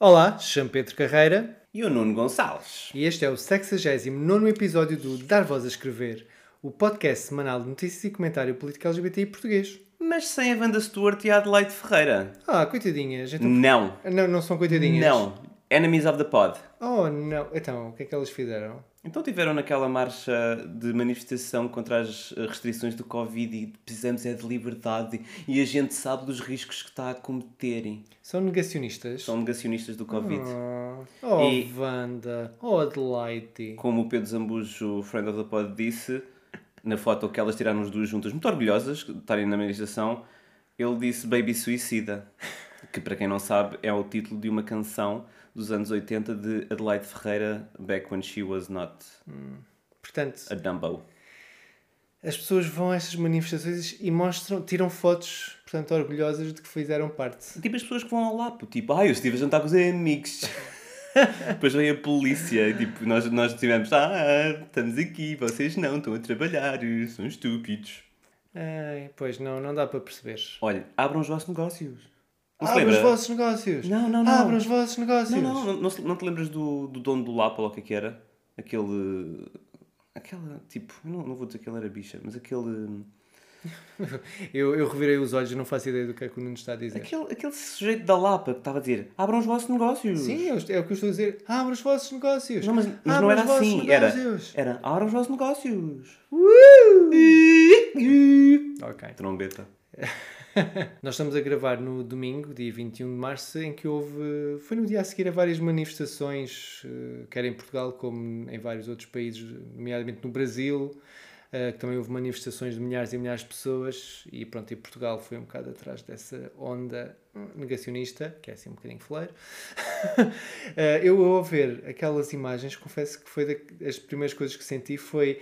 Olá, chamo Pedro Carreira E o Nuno Gonçalves. e este é o 69 episódio do Dar Voz a Escrever, o podcast semanal de notícias e comentário político LGBT português. Mas sem a Wanda Stewart e a Adelaide Ferreira. Ah, coitadinhas. Então... Não. Não, não são coitadinhas. Não. Enemies of the Pod. Oh, não. Então, o que é que elas fizeram? Então tiveram naquela marcha de manifestação contra as eh, restrições do Covid e precisamos é de liberdade e a gente sabe dos riscos que está a cometerem. São negacionistas? São negacionistas do Covid. Oh, oh E- Wanda. Oh, Adelaide. Como o Pedro Zambujo, friend of the pod, disse, na foto que elas tiraram as duas juntas, muito orgulhosas de estarem na manifestação, ele disse Baby Suicida, que para quem não sabe é o título de uma canção dos anos 80 de Adelaide Ferreira, Back When She Was Not Portanto, a Dumbo. as pessoas vão a estas manifestações e mostram, tiram fotos, portanto, orgulhosas de que fizeram parte. Tipo as pessoas que vão ao lapo, tipo, ah, eu estive a jantar com os amigos. Depois veio a polícia e tipo, nós, nós tivemos, ah, estamos aqui, vocês não, estão a trabalhar, são estúpidos. Ai, pois não, não dá para perceber. Olha, abram os vossos negócios. Não se Abram os vossos negócios. Não, não, não. Abram os vossos negócios. Não, não, não, não, te lembras do, do dono do Lapa, ou o que é que era? Aquele. Aquela, tipo, não, não vou dizer que ele era bicha, mas aquele. Eu, eu revirei os olhos e não faço ideia do que é que o Nuno está a dizer. Aquele, aquele sujeito da Lapa que estava a dizer: abram os vossos negócios. Sim, é o que eu estou a dizer. Abram os vossos negócios. Não, mas, mas não era assim. Era, negócios. era: abram os vossos negócios. Ok. Trombeta. Nós estamos a gravar no domingo, dia 21 de março, em que houve. Foi no dia a seguir a várias manifestações, eh, quer em Portugal como em vários outros países, nomeadamente no Brasil, eh, que também houve manifestações de milhares e milhares de pessoas, e pronto, e Portugal foi um bocado atrás dessa onda negacionista, que é assim um bocadinho fleiro. Eh, eu, ao ver aquelas imagens, confesso que foi das primeiras coisas que senti foi.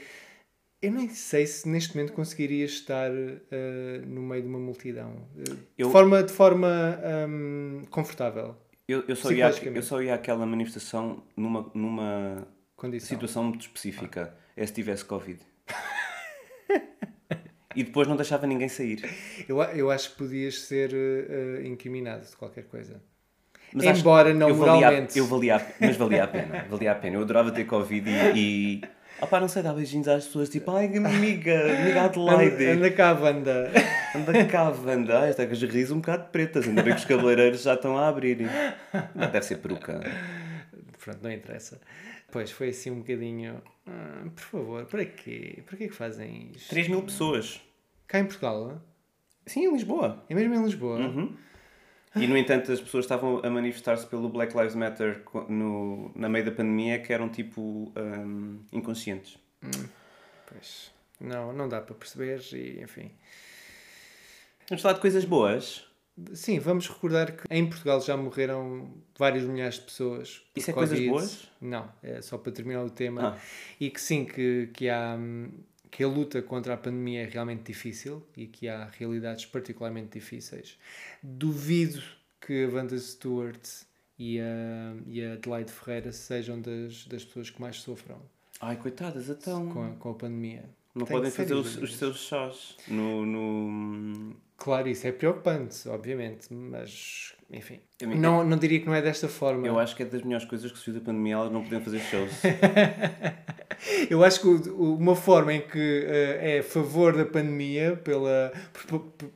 Eu nem sei se neste momento conseguiria estar eh, no meio de uma multidão eh, Eu- de forma, de forma hum, confortável. Eu, eu, só ia, eu só ia àquela manifestação numa, numa Condição. situação muito específica. É se tivesse Covid. e depois não deixava ninguém sair. Eu, eu acho que podias ser eh, incriminado de qualquer coisa. Mas acho- Embora não eu valia, moralmente. eu valia, mas valia a pena, valia a pena. Eu adorava ter Covid e. e opá, não sei, dar beijinhos às pessoas tipo, ai amiga, amiga Adelaide, Anda, anda cá, banda. anda cá, Wanda. Ai, está com as raízes um bocado pretas, ainda bem que os cabeleireiros já estão a abrir. Não, deve ser peruca. Pronto, não interessa. Pois foi assim um bocadinho. ah, por favor, para quê? Para quê que fazem isto? 3 mil pessoas. Cá em Portugal? ah? Sim, em Lisboa. É mesmo em Lisboa? Uhum. E, no entanto, as pessoas estavam a manifestar-se pelo Black Lives Matter no, na meio da pandemia que eram, tipo, hum, inconscientes. Pois. Não, não dá para perceber e enfim. Vamos falar de coisas boas. Sim, vamos recordar que em Portugal já morreram vários milhares de pessoas. Isso é coisas boas? Não, é só para terminar o tema. Ah. E que sim, que, que há hum, que a luta contra a pandemia é realmente difícil e que há realidades particularmente difíceis. Duvido que a Wanda Stewart e a, e a Adelaide Ferreira sejam das, das pessoas que mais sofram Ai, coitadas, então. com a, com a pandemia. Não Tenho podem fazer os, os seus chás no. no... Claro, isso é preocupante, obviamente, mas enfim. Não, não diria que não é desta forma. Eu acho que é das melhores coisas que surgiu da pandemia elas não podiam fazer shows. Eu acho que uma forma em que eh, é a favor da pandemia, pela,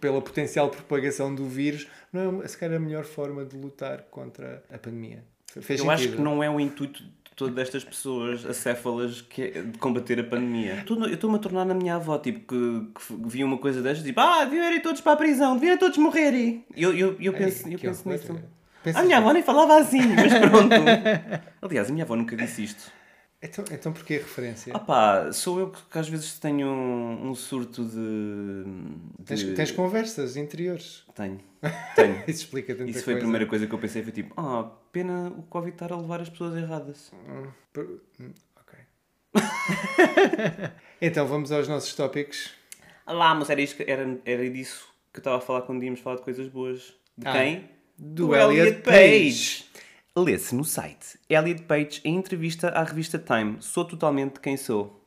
pela potencial propagação do vírus, não é se calhar a melhor forma de lutar contra a pandemia. Fez Eu acho sentido? que não é o intuito todas estas pessoas acéfalas que é de combater a pandemia. Eu estou-me a tornar na minha avó, tipo, que, que vi uma coisa destas, tipo, ah, deviam ir todos para a prisão, deviam todos morrer. Eu, eu, eu penso, eu penso nisso. Pensas A minha avó nem falava assim, mas pronto. Aliás, a minha avó nunca disse isto. Então, então porquê a referência? Ah pá, sou eu que, que às vezes tenho um, um surto de. de- Tens, tens conversas interiores. Tenho. Tenho. Isso explica tanta Isso foi a coisa. primeira coisa que eu pensei, foi tipo, ah, pena o Covid estar a levar as pessoas erradas. Hum, hum, ok. então vamos aos nossos tópicos. Lá, mas era, isto era, era disso que eu estava a falar quando íamos falar de coisas boas. De Ah, quem? do Elliot Page. Lê-se no site Elliot Page em entrevista à revista Time. Sou totalmente quem sou.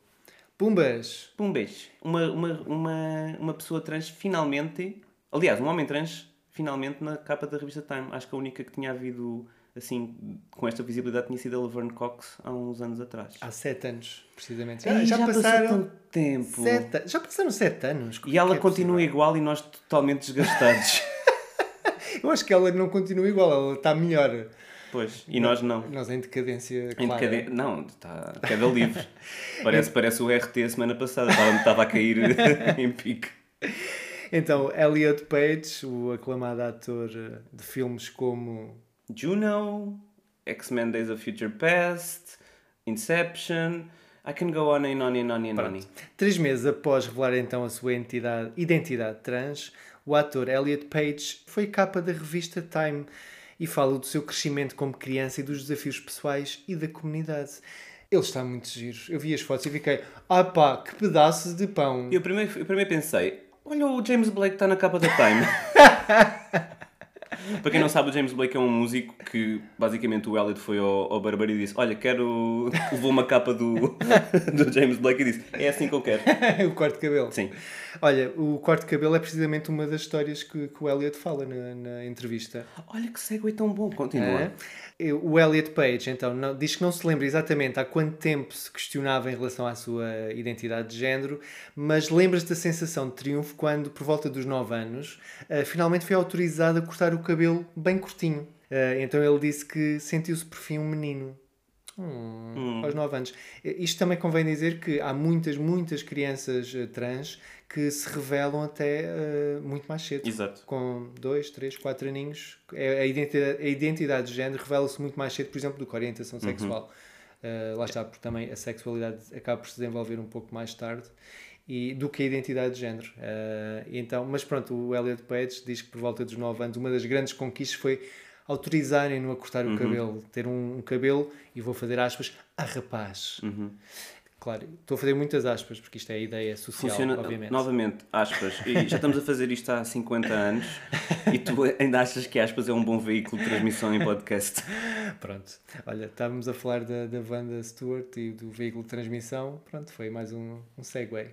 Pumbas! Um beijo. Uma, uma, uma, uma pessoa trans finalmente. Aliás, um homem trans finalmente na capa da revista Time. Acho que a única que tinha havido assim, com esta visibilidade, tinha sido a Laverne Cox há uns anos atrás. Há sete anos, precisamente. Ei, já, passou passaram tanto tempo. sete, já passaram sete anos. Como E ela é é continua possível? igual e nós totalmente desgastados. Eu acho que ela não continua igual, ela está melhor. Pois, e nós não. Nós em decadência Em decade- Não, está queda livre. Parece, parece o RT semana passada. Estava, estava a cair em pique. Então, Elliot Page, o aclamado ator eh, de filmes como Juno, X-Men Days of Future Past, Inception. I can go on and on and on and on. Três meses após revelar então a sua entidade- identidade trans, o ator Elliot Page foi capa da revista Time e fala do seu crescimento como criança e dos desafios pessoais e da comunidade. Ele está muito giro. Eu vi as fotos e fiquei, ah pá, que pedaço de pão. Eu primeiro, eu primeiro pensei, olha o James Blake está na capa da Time. Para quem não sabe, o James Blake é um músico que basicamente o Elliot foi ao, ao barbeiro e disse: Olha, quero. Levou uma capa do, do James Blake e disse: É assim que eu quero. o corte de cabelo. Sim. Olha, o corte de cabelo é precisamente uma das histórias que, que o Elliot fala na, na entrevista. Olha que segue tão bom. Continua. É. O Elliot Page, então, não- diz que não se lembra exatamente há quanto tempo se questionava em relação à sua identidade de género, mas lembra-se da sensação de triunfo quando, por volta dos 9 anos, eh, finalmente foi autorizado a cortar o cabelo bem curtinho. Eh, então ele disse que sentiu-se por fim um menino. Hum, Aos 9 anos. Isto também convém dizer que há muitas, muitas crianças eh, trans que se revelam até eh, muito mais cedo Exato. com 2, 3, 4 aninhos, é- a identidade, a identidade de género revela-se muito mais cedo, por exemplo, do que a orientação sexual. Uh, lá está, porque também a sexualidade acaba por se desenvolver um pouco mais tarde e, do que a identidade de género. Uh, então, mas pronto, o Elliot Page diz que por volta dos 9 anos, uma das grandes conquistas foi autorizarem-no a cortar o cabelo, ter um, um cabelo, e vou fazer aspas, a rapaz. Claro, estou a fazer muitas aspas, porque isto é a ideia social, Funciona obviamente. novamente, aspas. E já estamos a fazer isto há 50 anos e tu ainda achas que aspas é um bom veículo de transmissão em podcast. Pronto, olha, estávamos a falar da, da Wanda Stewart e do veículo de transmissão, pronto, foi mais um, um segue.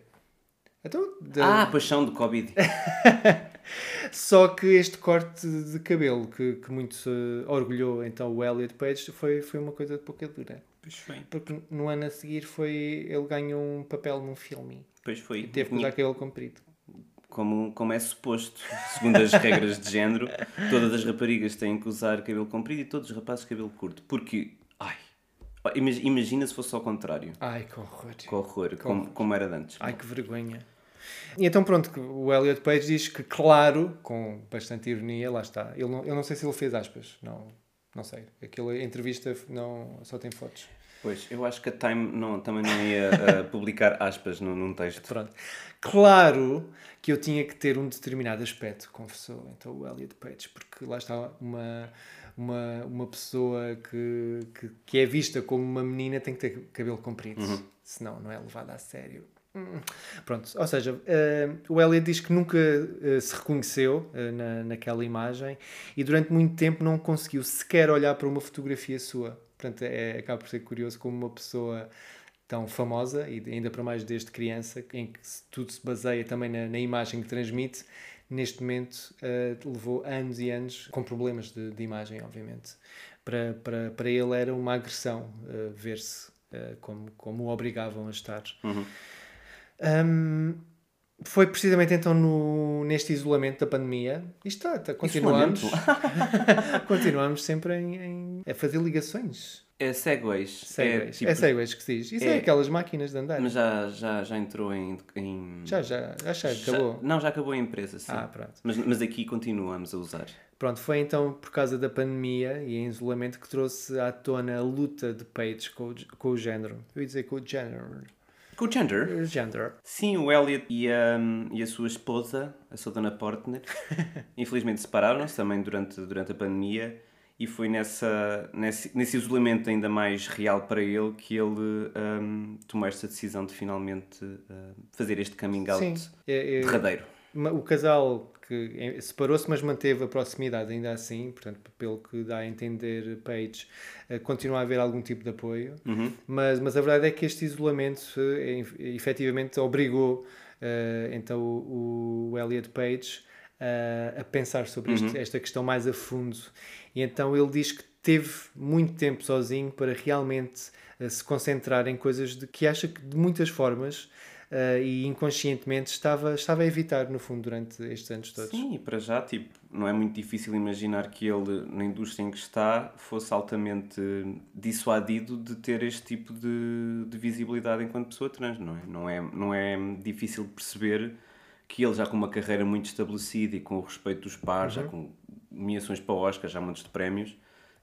Então, da- Ah, paixão do Covid. Só que este corte de cabelo que, que muito se orgulhou então o Elliot Page foi, foi uma coisa de pouca dura. Pois foi. Porque no ano a seguir foi, ele ganhou um papel num filme Pois foi. e teve que usar cabelo comprido. Como, como é suposto, segundo as regras de género, todas as raparigas têm que usar cabelo comprido e todos os rapazes cabelo curto. Porque, imagina se fosse ao contrário. Ai, que horror. Que horror, como, como era antes. Ai, que vergonha. E então pronto, o Elliot Page diz que, claro, com bastante ironia, lá está. Ele não, eu não sei se ele fez aspas, não, não sei. Aquela entrevista não, só tem fotos. Pois, eu acho que a Time não, também não ia ah, publicar aspas num, num texto. Pronto. Claro que eu tinha que ter um determinado aspecto, confessou então o Elliot Page, porque lá está uma, uma, uma pessoa que, que, que é vista como uma menina tem que ter cabelo comprido, senão não é levada a sério. Hum. Pronto, ou seja, eh, o Elliot diz que nunca eh, se reconheceu eh, na, naquela imagem e durante muito tempo não conseguiu sequer olhar para uma fotografia sua. Portanto, é, acaba por ser curioso como uma pessoa tão famosa e ainda para mais desde criança, em que tudo se baseia também na, na imagem que transmite, neste momento eh, levou anos e anos com problemas de, de imagem, obviamente. Para, para, para ele era uma agressão eh, ver-se eh, como, como o obrigavam a estar. Um, foi precisamente então no, neste isolamento da pandemia. Isto está, está- continuamos, continuamos sempre em, em- a fazer ligações. É segways. Segways. É, tipo- segways que se diz. Isso é, é- aquelas máquinas de andar. Mas já, já, já entrou em. em- Já, já, já, já já- acabou. Não, já acabou a empresa, sim. Ah, pronto. Mas, mas aqui continuamos a usar. Pronto, foi então por causa da pandemia e em isolamento que trouxe à tona a luta de Page com, o- com o género. Eu ia dizer com o género. Com o Gender. Género. Sim, o Elliot e a, e a sua esposa, a Sodana Portner, infelizmente separaram-se também durante, durante a pandemia e foi nessa, nesse, nesse isolamento ainda mais real para ele que ele hum, tomou esta decisão de finalmente hum, fazer este coming out Sim. É- é- derradeiro. O casal que eh, separou-se, mas manteve a proximidade ainda assim, portanto, pelo que dá a entender Page, eh, continua a haver algum tipo de apoio, Uhum. mas, mas a verdade é que este isolamento eh, ef- efetivamente obrigou eh, então o, o Elliot Page eh, a pensar sobre este- esta questão mais a fundo. E então ele diz que teve muito tempo sozinho para realmente eh, se concentrar em coisas de que acha que de muitas formas eh, e inconscientemente estava, estava a evitar, no fundo, durante estes anos todos. Sim, e para já, tipo, não é muito difícil imaginar que ele, na indústria em que está, fosse altamente dissuadido de ter este tipo de, de visibilidade enquanto pessoa trans, não é? Não é, não é difícil perceber que ele já com uma carreira muito estabelecida e com o respeito dos pares, já com nomeações para Oscar, já montes de prémios,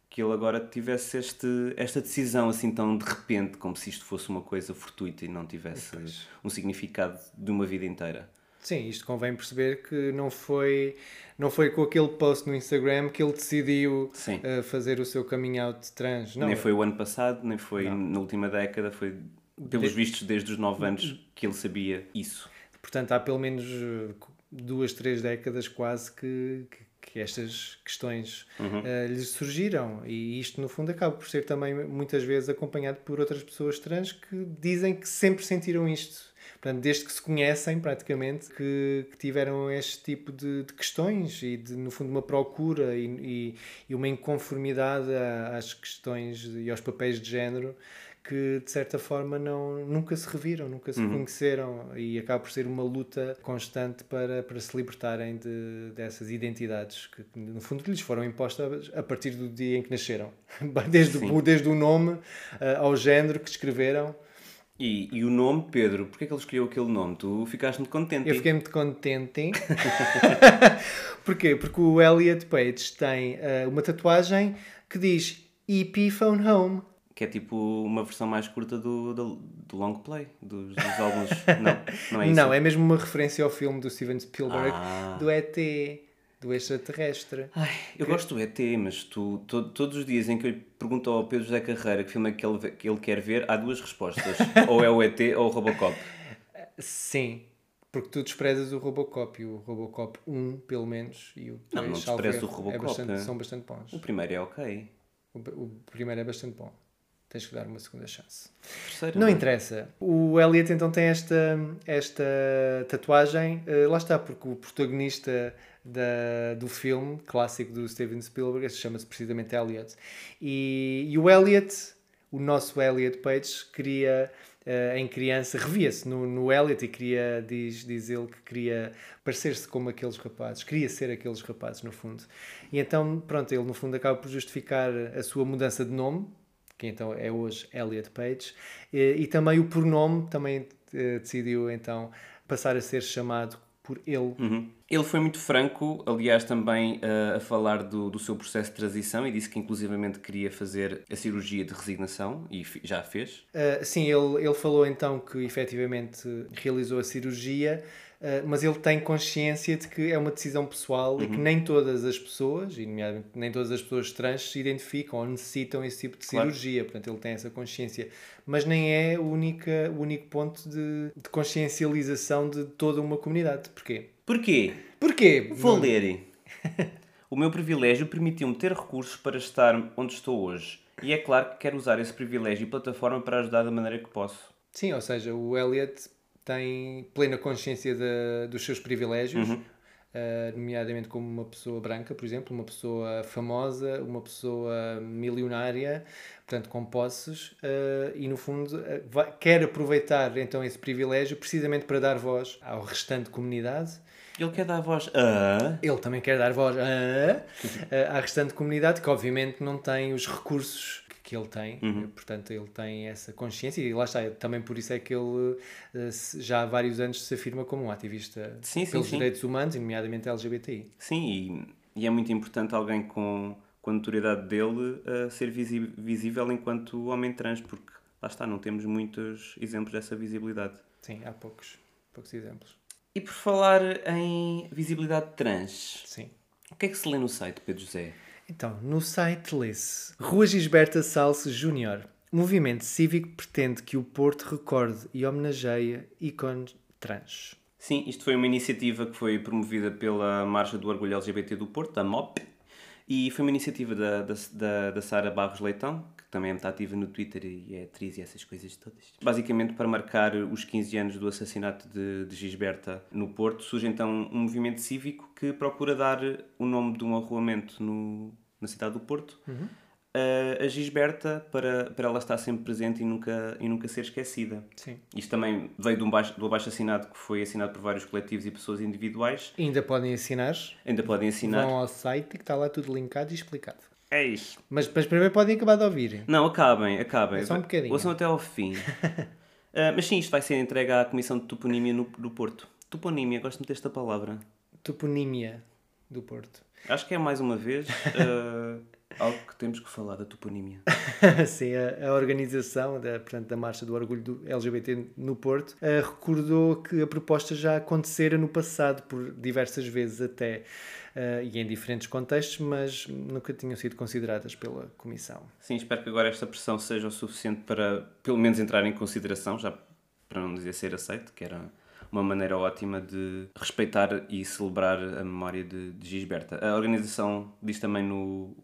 que ele agora tivesse este, esta decisão assim tão de repente, como se isto fosse uma coisa fortuita e não tivesse um significado de uma vida inteira. Sim, isto convém perceber que não foi, não foi com aquele post no Instagram que ele decidiu eh, fazer o seu coming out trans. Não, nem foi o ano passado, nem foi na última década, foi pelos vistos desde os 9 anos que ele sabia isso. Portanto, há pelo menos eh, duas, três décadas quase que, que, que estas questões eh, lhes surgiram. E isto, no fundo, acaba por ser também muitas vezes acompanhado por outras pessoas trans que dizem que sempre sentiram isto. Portanto, desde que se conhecem, praticamente, que, que tiveram este tipo de, de questões e, de, no fundo, uma procura e, e, e uma inconformidade às questões e aos papéis de género que de certa forma não, nunca se reviram, nunca se conheceram e acaba por ser uma luta constante para, para se libertarem de, dessas identidades que, no fundo lhes foram impostas a partir do dia em que nasceram. Desde, o, desde o nome ah, ao género que escreveram. E, e o nome, Pedro, porquê é que ele escolheu aquele nome? Tu ficaste muito contente. Eu fiquei muito contente. Porquê? Porque o Elliot Page tem ah, uma tatuagem que diz EP Phone Home. Que é tipo uma versão mais curta do, do, do long play, dos, dos álbuns. não, não é isso? Não, é mesmo uma referência ao filme do Steven Spielberg, Ah. do ET, do extraterrestre. Ai, eu gosto do ET, mas tu, to- todos os dias em que eu pergunto ao Pedro José Carreira que filme é que ele, que ele quer ver, há duas respostas. ou é o ET ou o Robocop. Sim, porque tu desprezas o Robocop e o Robocop 1, pelo menos, e o Não, não 2, salvo desprezo erro, o Robocop, é bastante- é. são bastante bons. O primeiro é ok. O, o primeiro é bastante bom. Tens que dar uma segunda chance. Terceiro Não interessa. O Elliot então tem esta, esta tatuagem, eh, lá está, porque o protagonista da, do filme clássico do Steven Spielberg chama-se precisamente Elliot. E, e o Elliot, o nosso Elliot Page, queria, eh, em criança, revia-se no, no Elliot e queria, diz, diz ele que queria parecer-se como aqueles rapazes, queria ser aqueles rapazes, no fundo. E então, pronto, ele no fundo acaba por justificar a sua mudança de nome, que então é hoje Elliot Page, e, e também o pronome também eh, decidiu então passar a ser chamado por ele. Uhum. Ele foi muito franco, aliás, também uh, a falar do, do seu processo de transição e disse que inclusivamente queria fazer a cirurgia de resignação e já fez. Uh, sim, ele, ele falou então que efetivamente realizou a cirurgia, uh, mas ele tem consciência de que é uma decisão pessoal e que nem todas as pessoas, e nomeadamente nem todas as pessoas trans, se identificam ou necessitam esse tipo de Claro. cirurgia. Portanto, ele tem essa consciência. Mas nem é o, única, o único ponto de, de consciencialização de toda uma comunidade. Porquê? Porquê? Porquê? Vou ler. o meu privilégio permitiu-me ter recursos para estar onde estou hoje. E é claro que quero usar esse privilégio e plataforma para ajudar da maneira que posso. Sim, ou seja, o Elliot tem plena consciência de- dos seus privilégios, eh, nomeadamente como uma pessoa branca, por exemplo, uma pessoa famosa, uma pessoa milionária, portanto com posses, eh, e no fundo eh, vai- quer aproveitar então esse privilégio precisamente para dar voz ao restante comunidade. Ele quer dar voz a... Ele também quer dar voz a- a- à restante comunidade, que obviamente não tem os recursos que- ele tem, portanto ele tem essa consciência e lá está, também por isso é que ele eh, já há vários anos se afirma como um ativista Sim, sim, pelos sim. direitos humanos, e nomeadamente LGBTI. Sim, e E é muito importante alguém com, com a notoriedade dele uh, ser visível enquanto homem trans, porque lá está, não temos muitos exemplos dessa visibilidade. Sim, há poucos, poucos exemplos. E por falar em visibilidade trans, Sim. o que é que se lê no site, Pedro José? Então, no site lê-se Rua Gisberta Salse Júnior. O movimento cívico pretende que o Porto recorde e homenageie ícones trans. Sim, isto foi uma iniciativa que foi promovida pela Marcha do Orgulho LGBT do Porto, da MOP, e foi uma iniciativa da, da, da, da Sara Barros Leitão, que também é muito ativa no Twitter e é atriz e essas coisas todas. Basicamente, para marcar os 15 anos do assassinato de, de Gisberta no Porto, surge então um movimento cívico que procura dar o nome de um arruamento no, na cidade do Porto a, a Gisberta para, para ela estar sempre presente e nunca, e nunca ser esquecida. Sim. Isto também veio de um baixo, do abaixo assinado que foi assinado por vários coletivos e pessoas individuais. Ainda podem assinar, Ainda podem assinar. vão ao site que está lá tudo linkado e explicado. É isso. Mas, mas primeiro podem acabar de ouvir. Não, acabem, acabem. É só um bocadinho. Ouçam até ao fim. Ah, mas sim, isto vai ser entregue à Comissão de Toponímia no, do Porto. Toponímia, gosto muito desta palavra. Toponímia do Porto. Acho que é mais uma vez ah, algo que temos que falar da toponímia. Sim, a, a organização da, portanto, da Marcha do Orgulho do LGBT no Porto eh, recordou que a proposta já acontecera no passado, por diversas vezes até, eh, e em diferentes contextos, mas nunca tinham sido consideradas pela Comissão. Sim, espero que agora esta pressão seja o suficiente para, pelo menos, entrar em consideração, já para não dizer ser aceito, que era uma maneira ótima de respeitar e celebrar a memória de, de Gisberta. A organização diz também no,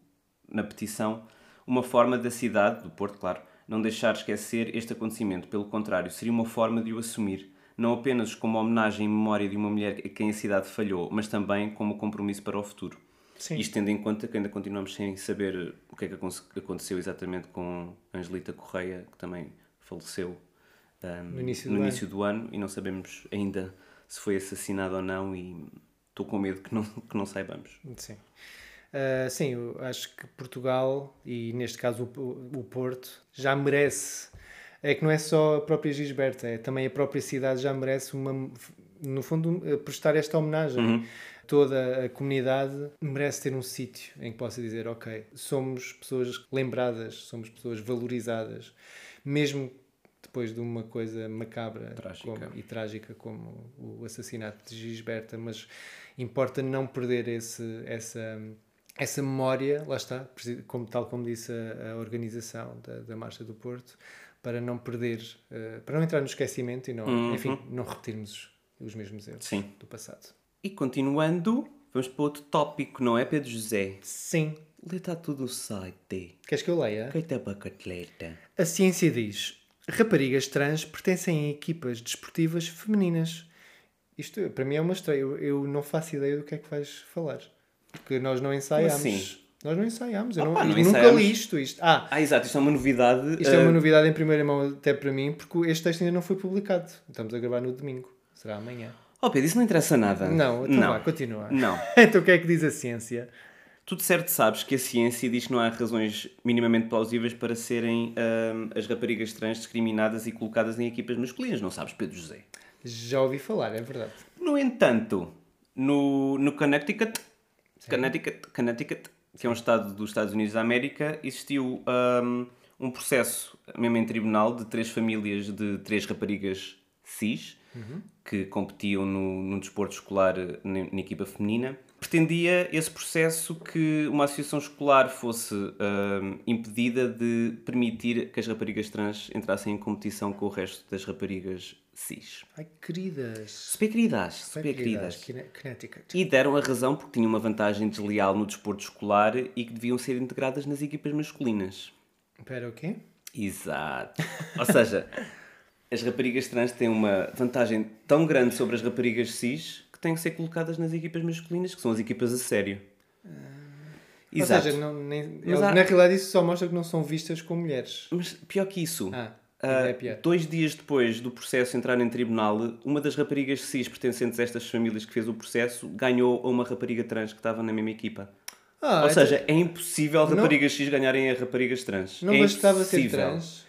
na petição uma forma da cidade, do Porto, claro, não deixar esquecer este acontecimento. Pelo contrário, seria uma forma de o assumir, não apenas como homenagem e memória de uma mulher a quem a cidade falhou, mas também como compromisso para o futuro. Sim. Isto tendo em conta que ainda continuamos sem saber o que é que aconte- aconteceu exatamente com Angelita Correia, que também faleceu um, No início do início do ano e não sabemos ainda se foi assassinado ou não e estou com medo que não, que não saibamos. Sim. Ah, sim, eu acho que Portugal, e neste caso o, o Porto, já merece. É que não é só a própria Gisberta, é também a própria cidade já merece uma, no fundo, eh, prestar esta homenagem. Toda a comunidade merece ter um sítio em que possa dizer, ok, somos pessoas lembradas, somos pessoas valorizadas, mesmo depois de uma coisa macabra Trágica. como- e trágica como o assassinato de Gisberta, mas importa não perder esse, essa, essa memória, lá está, como, tal como disse a, a organização da, da Marcha do Porto, para não perder, eh, para não entrar no esquecimento e não, enfim, não repetirmos os mesmos erros Sim. do passado. E continuando, vamos para outro tópico, não é, Pedro José? Sim. Lê está tudo no site. Queres que eu leia? Coita para atleta. A ciência diz: raparigas trans pertencem a equipas desportivas femininas. Isto para mim é uma estreia. Eu, eu não faço ideia do que é que vais falar. Porque nós não ensaiámos. assim? Nós não ensaiámos. Eu, não, não eu nunca li isto, isto. Ah, Ah, exato, isto é uma novidade. isto é ah, uma novidade em primeira mão até para mim, porque este texto ainda não foi publicado. Estamos a gravar no domingo. Será amanhã. Oh Pedro, isso não interessa nada. Não, então não. continua. Não. então o que é que diz a ciência? Tu de certo sabes que a ciência diz que não há razões minimamente plausíveis para serem ahm, as raparigas trans discriminadas e colocadas em equipas masculinas, não sabes, Pedro José? Já ouvi falar, é verdade. No entanto, no, no Connecticut, Connecticut, Connecticut, que é um estado dos Estados Unidos da América, existiu ahm, um processo, mesmo em tribunal, de três famílias de três raparigas cis, que competiam no, no desporto escolar na, na equipa feminina. Pretendia esse processo que uma associação escolar fosse ahm, impedida de permitir que as raparigas trans entrassem em competição com o resto das raparigas cis. Ai, queridas. Super queridas, super queridas. Connecticut. E deram a razão porque tinham uma vantagem desleal no desporto escolar e que deviam ser integradas nas equipas masculinas. Espera, o quê? Exato. Ou seja, as raparigas trans têm uma vantagem tão grande sobre as raparigas cis que têm que ser colocadas nas equipas masculinas, que são as equipas a sério. Exato. Ou seja, não, nem, há- na realidade isso só mostra que não são vistas como mulheres. Mas pior que isso. Ah, é pior. dois dias depois do processo entrar em tribunal, uma das raparigas cis pertencentes a estas famílias que fez o processo ganhou a uma rapariga trans que estava na mesma equipa. Ah, Ou então seja, é impossível raparigas cis ganharem a raparigas trans. não é bastava ser impossível. trans.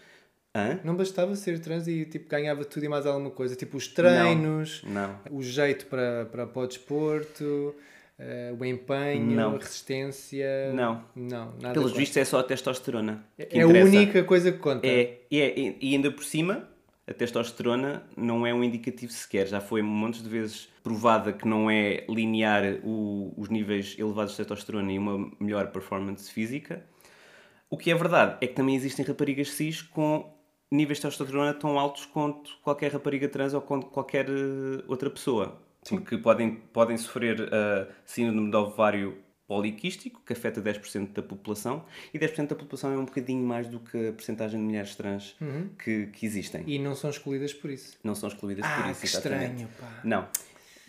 Hã? Não bastava ser trans e tipo, ganhava tudo e mais alguma coisa. Tipo os treinos, Não. o jeito para, para, para o desporto, eh, o empenho, Não. a resistência. Não. Não, nada. Pelos vistos é só a testosterona. É a interessa. única coisa que conta. É, é, e e ainda por cima, a testosterona não é um indicativo sequer. Já foi montes de vezes provada que não é linear o- os níveis elevados de testosterona e uma melhor performance física. O que é verdade é que também existem raparigas cis com níveis de testosterona tão altos quanto qualquer rapariga trans ou quanto qualquer eh, outra pessoa. Porque podem, podem sofrer uh, síndrome de ovário poliquístico, que afeta 10% da população, e 10% da população é um bocadinho mais do que a porcentagem de mulheres trans que, que existem. E não são excluídas por isso. Não são excluídas por Ah, isso, que exatamente. estranho, pá. Não.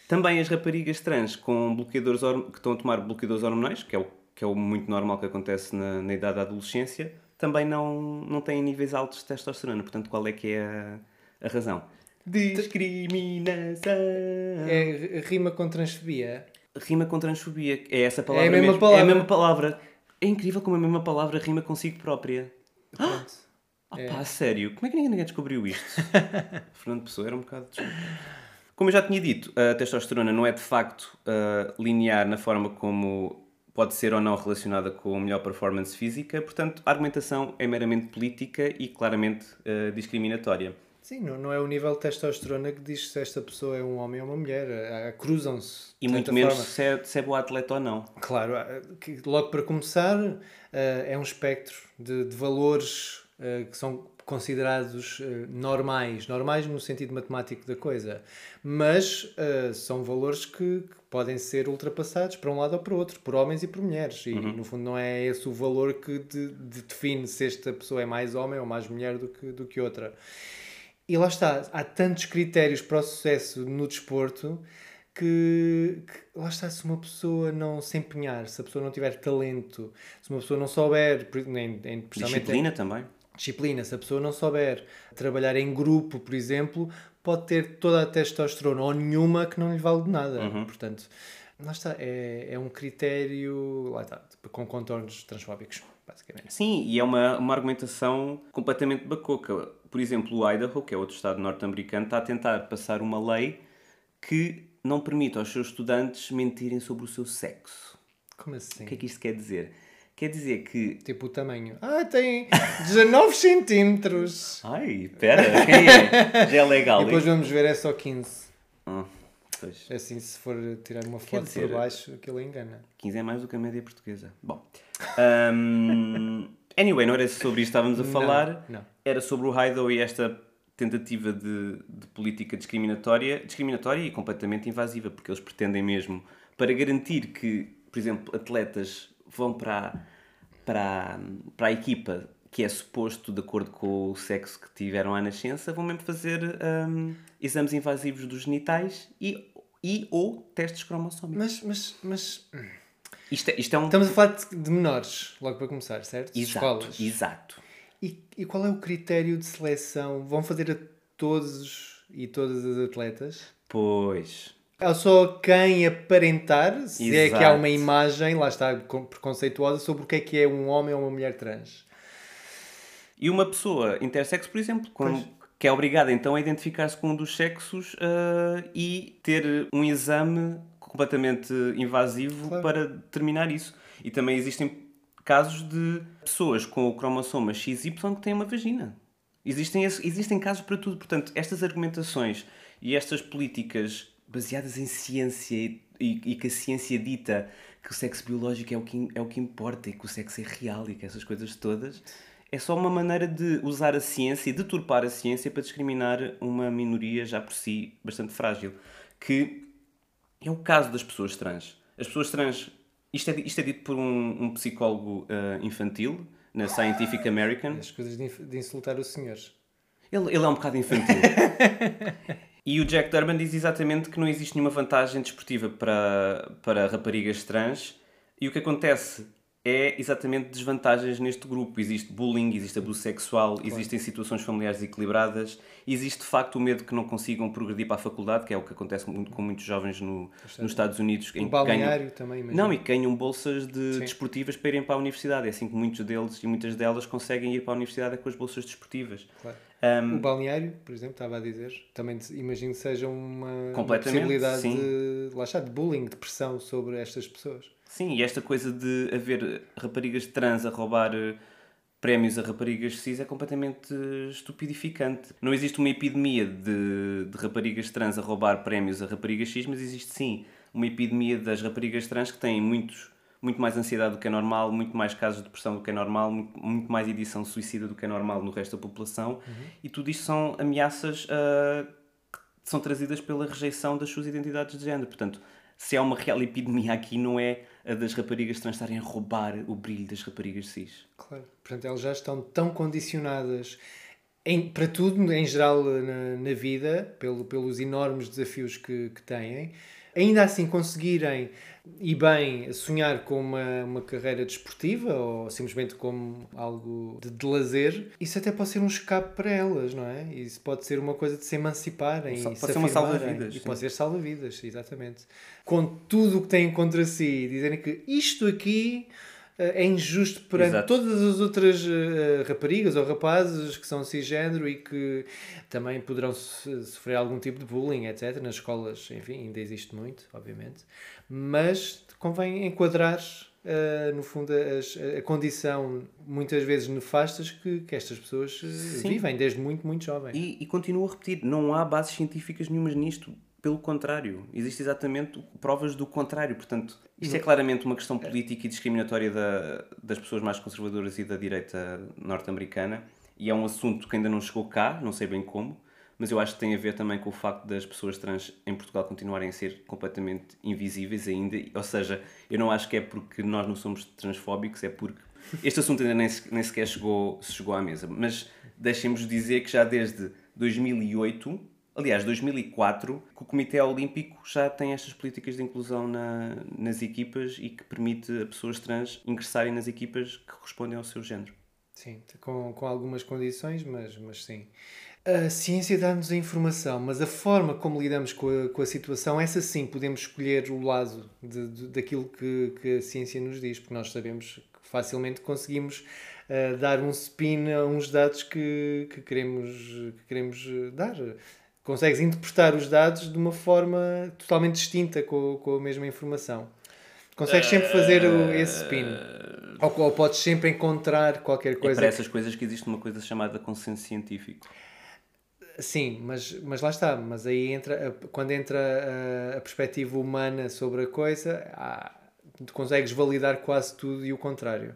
Também as raparigas trans com bloqueadores que estão a tomar bloqueadores hormonais, que é o, que é o muito normal que acontece na, na idade da adolescência, também não, não têm níveis altos de testosterona. Portanto, qual é que é a, a razão? Discriminação. É, rima com transfobia. Rima com transfobia. É essa palavra mesma mesmo. É palavra. a mesma palavra. É incrível como a mesma palavra rima consigo própria. Pronto. Ah É. pá, a sério, como é que ninguém, ninguém descobriu isto? Fernando Pessoa era um bocado... Como eu já tinha dito, a testosterona não é de facto ah, linear na forma como pode ser ou não relacionada com a melhor performance física, portanto, a argumentação é meramente política e claramente ah, discriminatória. Sim, não, não é o nível de testosterona que diz se esta pessoa é um homem ou uma mulher. Cruzam-se. E muito menos forma. se é, se é boa atleta ou não. Claro, que logo para começar, é um espectro de, de valores que são considerados normais, normais no sentido matemático da coisa, mas são valores que, que podem ser ultrapassados para um lado ou para o outro, por homens e por mulheres, e no fundo não é esse o valor que de- de- define se esta pessoa é mais homem ou mais mulher do que, do que outra. E lá está, há tantos critérios para o sucesso no desporto que, que lá está, se uma pessoa não se empenhar, se a pessoa não tiver talento, se uma pessoa não souber, nem, nem, Disciplina também. disciplina, se a pessoa não souber trabalhar em grupo, por exemplo, pode ter toda a testosterona ou nenhuma que não lhe vale de nada. Portanto, lá está, é, é um critério lá está, com contornos transfóbicos, basicamente. Sim, e é uma, uma argumentação completamente bacoca. Por exemplo, o Idaho, que é outro estado norte-americano, está a tentar passar uma lei que não permite aos seus estudantes mentirem sobre o seu sexo. Como assim? O que é que isto quer dizer? Quer dizer que. Tipo o tamanho. Ah, tem 19 centímetros. Ai, espera, quem é? Já é legal. E depois hein? vamos ver, é só 15. Ah, pois, Assim, se for tirar uma foto dizer- por baixo, aquilo engana. 15 é mais do que a média portuguesa. Bom. hum, anyway, não era sobre isto que estávamos a Não, falar. não. Era sobre o Haido e esta tentativa de, de política discriminatória, discriminatória e completamente invasiva, porque eles pretendem mesmo, para garantir que, por exemplo, atletas vão para, a- para, para a equipa que é suposto de acordo com o sexo que tiveram à nascença, vão mesmo fazer hum, exames invasivos dos genitais e, e ou testes cromossómicos. Mas, mas, mas. Isto é, isto é um. Estamos a falar de, de menores, logo para começar, certo? Exato, Escolas. exato. E, e qual é o critério de seleção? Vão fazer a todos e todas as atletas? Pois. É só quem aparentar, se é que há Exato. uma imagem, lá está, preconceituosa, sobre o que é que é um homem ou uma mulher trans. E uma pessoa intersexo, por exemplo, que é obrigada então a identificar-se com um dos sexos ah, e ter um exame completamente invasivo Claro. para determinar isso. E também existem casos de pessoas com o cromossoma XY que têm uma vagina. Existem, existem casos para tudo. Portanto, estas argumentações e estas políticas baseadas em ciência e- e que a ciência dita que o sexo biológico é o, que, é o que importa e que o sexo é real e que essas coisas todas é só uma maneira de usar a ciência e deturpar a ciência para discriminar uma minoria já por si bastante frágil. Que é o caso das pessoas trans. As pessoas trans. Isto é, isto é dito por um, um psicólogo ah, infantil na Scientific American. As coisas de, de insultar os senhores. Ele, ele é um bocado infantil. e o Jack Durban diz exatamente que não existe nenhuma vantagem desportiva para, para raparigas trans. E o que acontece é exatamente desvantagens neste grupo. Existe bullying, existe abuso sexual, existem situações familiares desequilibradas, existe de facto o medo que não consigam progredir para a faculdade, que é o que acontece muito com muitos jovens no, nos Estados Unidos. em O que balneário ganham- também, imagino. Não, e ganham bolsas de desportivas para irem para a universidade. É assim que muitos deles e muitas delas conseguem ir para a universidade é com as bolsas desportivas. Claro. Um, O balneário, por exemplo, estava a dizer, também imagino que seja uma, uma possibilidade sim. de, lá está, de bullying, de pressão sobre estas pessoas. Sim, e esta coisa de haver raparigas trans a roubar eh, prémios a raparigas cis é completamente eh, estupidificante. Não existe uma epidemia de, de raparigas trans a roubar prémios a raparigas cis, mas existe sim uma epidemia das raparigas trans que têm muitos, muito mais ansiedade do que é normal, muito mais casos de depressão do que é normal, muito, muito mais edição suicida do que é normal no resto da população. E tudo isto são ameaças ah, que são trazidas pela rejeição das suas identidades de género. Portanto, se há uma real epidemia aqui, não é a das raparigas trans estarem a roubar o brilho das raparigas cis. Claro. Portanto, elas já estão tão condicionadas em- para tudo, em geral, na, na vida, pelo, pelos enormes desafios que, que têm. Ainda assim conseguirem, e bem, sonhar com uma, uma carreira desportiva ou simplesmente como algo de, de lazer, isso até pode ser um escape para elas, não é? Isso pode ser uma coisa de se emanciparem. Pode e ser se uma salva-vidas, E sim. pode ser salva-vidas, exatamente. Com tudo o que têm contra si, dizerem que isto aqui é injusto perante Exato. todas as outras eh, raparigas ou rapazes que são cisgênero e que também poderão so- sofrer algum tipo de bullying, etc. Nas escolas, enfim, ainda existe muito, obviamente. Mas convém enquadrar, eh, no fundo, as- a, condição, muitas vezes nefastas, que, que estas pessoas eh, Sim. vivem desde muito, muito jovens. E, e continuo a repetir, não há bases científicas nenhumas nisto. Pelo contrário, existe exatamente provas do contrário. Portanto, isto é claramente uma questão política e discriminatória da- das pessoas mais conservadoras e da direita norte-americana. E é um assunto que ainda não chegou cá, não sei bem como, mas eu acho que tem a ver também com o facto das pessoas trans em Portugal continuarem a ser completamente invisíveis ainda. Ou seja, eu não acho que é porque nós não somos transfóbicos, é porque este assunto ainda nem, nem sequer chegou, chegou à mesa. Mas deixem-nos dizer que já desde 2008, aliás, 2004, que o Comitê Olímpico já tem estas políticas de inclusão na- nas equipas e que permite a pessoas trans ingressarem nas equipas que correspondem ao seu género. Sim, com, com algumas condições, mas, mas sim. A ciência dá-nos a informação, mas a forma como lidamos com a, com a situação, essa sim, podemos escolher o lado de, de- daquilo que, que a ciência nos diz, porque nós sabemos que facilmente conseguimos ah, dar um spin a uns dados que, que, queremos, que queremos eh, dar. Consegues interpretar os dados de uma forma totalmente distinta com, com a mesma informação. Consegues sempre fazer o- esse spin. Ou, ou podes sempre encontrar qualquer É coisa para essas coisas que existe uma coisa chamada consenso científico. Sim, mas, mas lá está. Mas aí entra, quando entra a, a perspectiva humana sobre a coisa, há- consegues validar quase tudo e o contrário.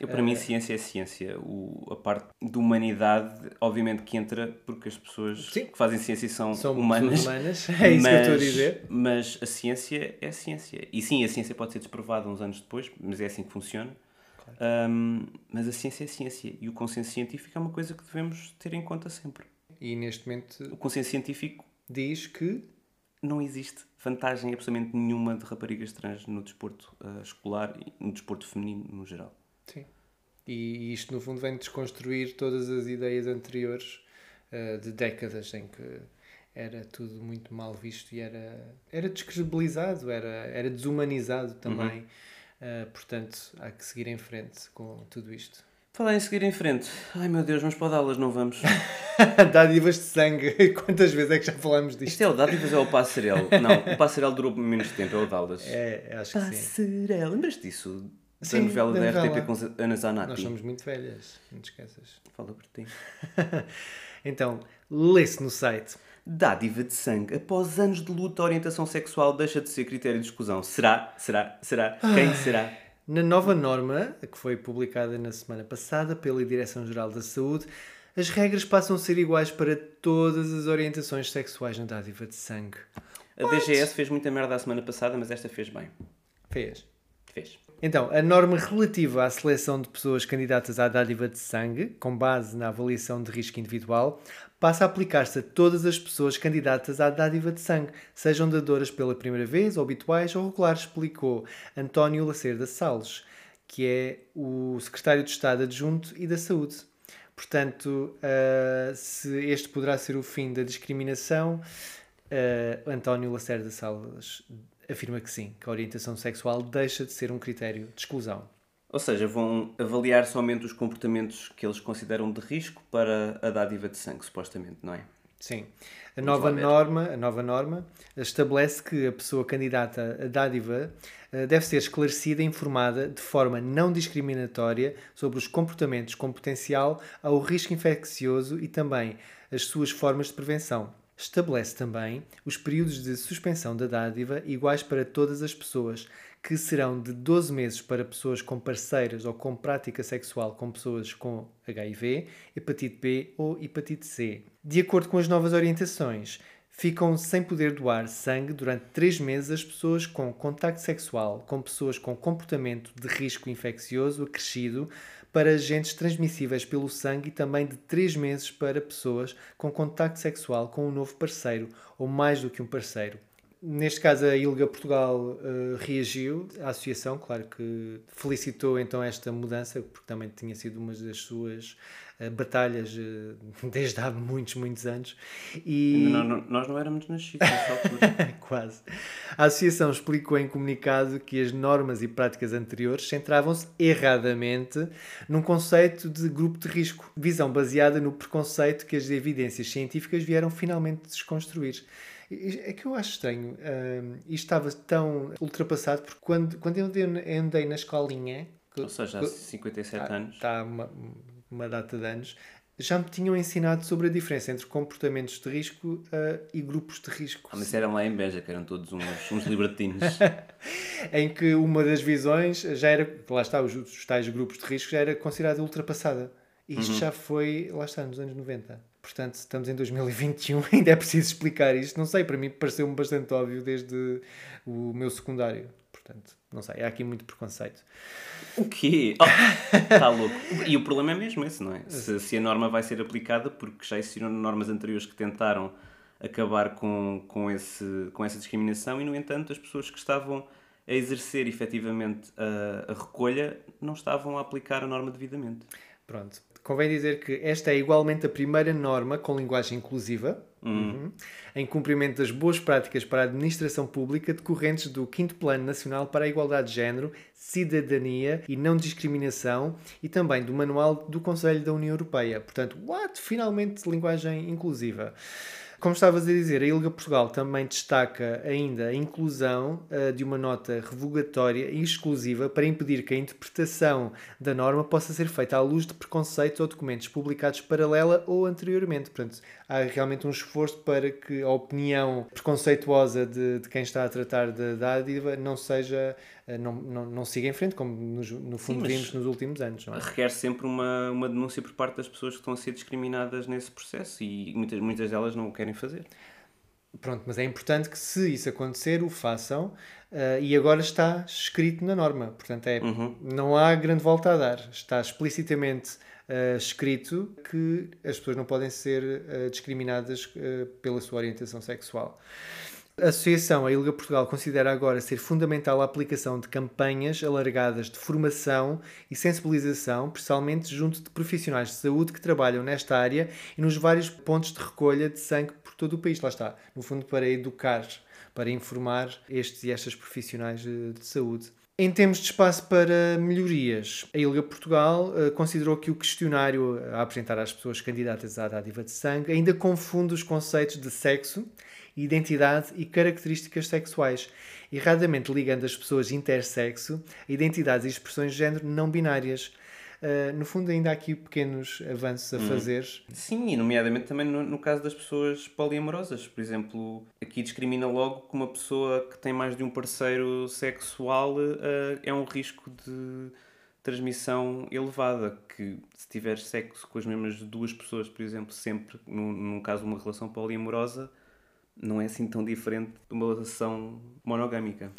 Eu, para mim, ciência é ciência. O, a parte de humanidade, obviamente, que entra porque as pessoas Sim. que fazem ciência são, São humanas. humanas, é isso que eu estou a mas- dizer. Mas a ciência é ciência. E sim, a ciência pode ser desprovada uns anos depois, mas é assim que funciona. Ahm, mas a ciência é ciência. E o consenso científico é uma coisa que devemos ter em conta sempre. E neste momento O consenso científico diz que não existe vantagem absolutamente nenhuma de raparigas trans no desporto ah, escolar e no desporto feminino no geral. Sim. E isto, no fundo, vem desconstruir todas as ideias anteriores eh, de décadas em que era tudo muito mal visto e era, era descredibilizado, era, era desumanizado também. Eh, portanto, há que seguir em frente com tudo isto. Falar em seguir em frente. Ai meu Deus, mas para aulas não vamos. Dádivas de sangue. Quantas vezes é que já falámos disto? Isto é o Dádivas ou é o Passarel? Não, o Passarel durou menos tempo, é o Daudas. É, acho que sim. Passarel, lembras-te disso? Da Sim, novela da da, novela. RTP com Ana Zanatti. Nós somos muito velhas, não te esqueças. Fala por ti. Então, lê-se no site. Dádiva de sangue. Após anos de luta, a orientação sexual deixa de ser critério de exclusão. Será? Será? Será? Quem será? Na nova norma, que foi publicada na semana passada pela Direção-Geral da Saúde, as regras passam a ser iguais para todas as orientações sexuais na dádiva de sangue. A DGS fez muita merda a semana passada, mas esta fez bem. Fez. Fez. Então, a norma relativa à seleção de pessoas candidatas à dádiva de sangue, com base na avaliação de risco individual, passa a aplicar-se a todas as pessoas candidatas à dádiva de sangue, sejam dadoras pela primeira vez, ou habituais ou regulares, explicou António Lacerda Salles, que é o secretário de Estado adjunto e da Saúde. Portanto, uh, se este poderá ser o fim da discriminação, uh, António Lacerda Salas afirma que sim, que a orientação sexual deixa de ser um critério de exclusão. Ou seja, vão avaliar somente os comportamentos que eles consideram de risco para a dádiva de sangue, supostamente, não é? Sim. A nova, norma, a nova norma estabelece que a pessoa candidata a dádiva eh, deve ser esclarecida e informada de forma não discriminatória sobre os comportamentos com potencial ao risco infeccioso e também as suas formas de prevenção. Estabelece também os períodos de suspensão da dádiva iguais para todas as pessoas, que serão de 12 meses para pessoas com parceiras ou com prática sexual com pessoas com HIV, hepatite B ou hepatite C. De acordo com as novas orientações, ficam sem poder doar sangue durante 3 meses as pessoas com contacto sexual com pessoas com comportamento de risco infeccioso acrescido para agentes transmissíveis pelo sangue e também de 3 meses para pessoas com contacto sexual com um novo parceiro ou mais do que um parceiro. Neste caso, a ILGA Portugal uh, reagiu à associação, claro que felicitou então esta mudança, porque também tinha sido uma das suas batalhas uh, desde há muitos, muitos anos. E... Não, não, nós não éramos nascidos nessa altura. Quase. A associação explicou em comunicado que as normas e práticas anteriores centravam-se erradamente num conceito de grupo de risco, visão baseada no preconceito que as evidências científicas vieram finalmente desconstruir. É que eu acho estranho. Isto estava tão ultrapassado porque quando, quando eu andei na escolinha. Ou seja, há 57 tá, anos. Está uma, uma data de anos. Já me tinham ensinado sobre a diferença entre comportamentos de risco uh, e grupos de risco. Ah, mas eram lá em Beja, que eram todos uns, uns libertinos. em que uma das visões já era, lá está, os, os tais grupos de risco já era considerada ultrapassada. E isto uhum. já foi, lá está, nos anos 90. Portanto, estamos em 2021, ainda é preciso explicar isto. Não sei, para mim pareceu-me bastante óbvio desde o meu secundário. Portanto, não sei, há aqui muito preconceito. O quê? Está oh, louco. E o problema é mesmo esse, não é? Se, se, a norma vai ser aplicada, porque já existiram normas anteriores que tentaram acabar com, com, esse, com essa discriminação e, no entanto, as pessoas que estavam a exercer efetivamente a, a recolha não estavam a aplicar a norma devidamente. Pronto. Convém dizer que esta é igualmente a primeira norma com linguagem inclusiva. Uhum, em cumprimento das boas práticas para a administração pública decorrentes do 5 Plano Nacional para a Igualdade de Género, Cidadania e Não Discriminação e também do Manual do Conselho da União Europeia. Portanto, what? Finalmente linguagem inclusiva. Como estavas a dizer, a ILGA Portugal também destaca ainda a inclusão uh, de uma nota revogatória e exclusiva para impedir que a interpretação da norma possa ser feita à luz de preconceitos ou documentos publicados paralela ou anteriormente. Portanto, há realmente um esforço para que a opinião preconceituosa de, de quem está a tratar da dádiva não seja não, não, não siga em frente, como nos, no fundo Sim, vimos nos últimos anos. Não é? Requer sempre uma, uma denúncia por parte das pessoas que estão a ser discriminadas nesse processo e muitas, muitas delas não o querem fazer. Pronto, mas é importante que se isso acontecer, o façam uh, e agora está escrito na norma. Portanto, é, uhum. não há grande volta a dar. Está explicitamente uh, escrito que as pessoas não podem ser uh, discriminadas pela sua orientação sexual. A Associação A Ilga Portugal considera agora ser fundamental a aplicação de campanhas alargadas de formação e sensibilização, principalmente junto de profissionais de saúde que trabalham nesta área e nos vários pontos de recolha de sangue por todo o país. Lá está, no fundo, para educar, para informar estes e estas profissionais de saúde. Em termos de espaço para melhorias, a ILGA Portugal uh, considerou que o questionário a apresentar às pessoas candidatas à dádiva de sangue ainda confunde os conceitos de sexo identidade e características sexuais, erradamente ligando as pessoas intersexo a identidades e expressões de género não binárias. Uh, no fundo, ainda há aqui pequenos avanços a hum. fazer. Sim, e nomeadamente também no, no, caso das pessoas poliamorosas. Por exemplo, aqui discrimina logo que uma pessoa que tem mais de um parceiro sexual uh, é um risco de transmissão elevada. Que se tiver sexo com as mesmas duas pessoas, por exemplo, sempre, num, num caso de uma relação poliamorosa, não é assim tão diferente de uma relação monogâmica.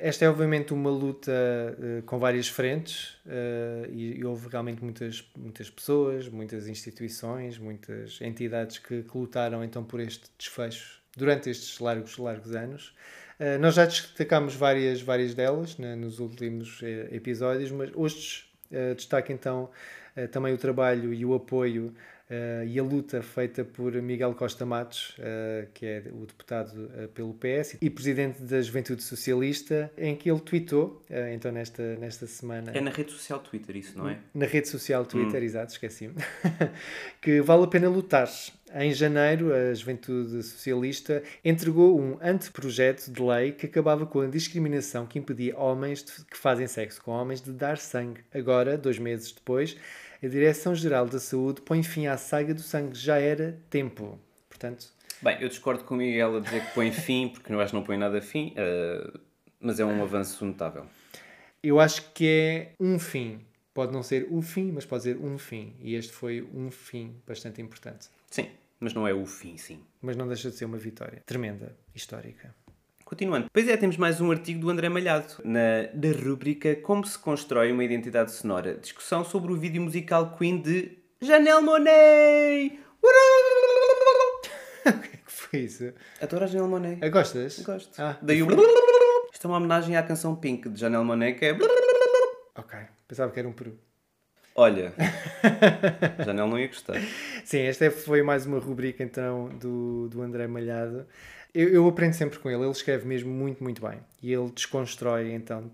Esta é obviamente uma luta uh, com várias frentes uh, e, e, houve realmente muitas, muitas pessoas, muitas instituições, muitas entidades que, que, lutaram então por este desfecho durante estes largos, largos anos. Uh, nós já destacámos várias, várias delas né, nos últimos episódios, mas hoje destaco então também o trabalho e o apoio uh, e a luta feita por Miguel Costa Matos, uh, que é o deputado uh, pelo PS e presidente da Juventude Socialista, em que ele tweetou, então nesta, nesta semana. É na rede social Twitter, isso, não é? Na rede social Twitter, hum. exato, esqueci-me. que vale a pena lutar. Em janeiro, a Juventude Socialista entregou um anteprojeto de lei que acabava com a discriminação que impedia homens de, que fazem sexo com homens de dar sangue. Agora, dois meses depois, a Direção-Geral da Saúde põe fim à saga do sangue. Já era tempo. Portanto... Bem, eu discordo com o Miguel a dizer que põe fim, porque eu acho que não põe nada fim, uh, mas é um avanço notável. Eu acho que é um fim. Pode não ser o fim, mas pode ser um fim. E este foi um fim bastante importante. Sim, mas não é o fim, sim. Mas não deixa de ser uma vitória tremenda, histórica. Continuando. Pois é, temos mais um artigo do André Malhado, na, da rúbrica Como se constrói uma identidade sonora. Discussão sobre o vídeo musical Queen de Janelle Monet! o que é que foi isso? Adoro a Janelle Monet. A gostas? Gosto. Ah, Daí o... Isto é uma homenagem à canção Pink de Janelle Monet, que é... Ok, pensava que era um peru. Olha, Janelle não ia gostar. Sim, esta foi mais uma rubrica então do, do André Malhado. Eu, eu, aprendo sempre com ele, ele escreve mesmo muito, muito bem. E ele desconstrói então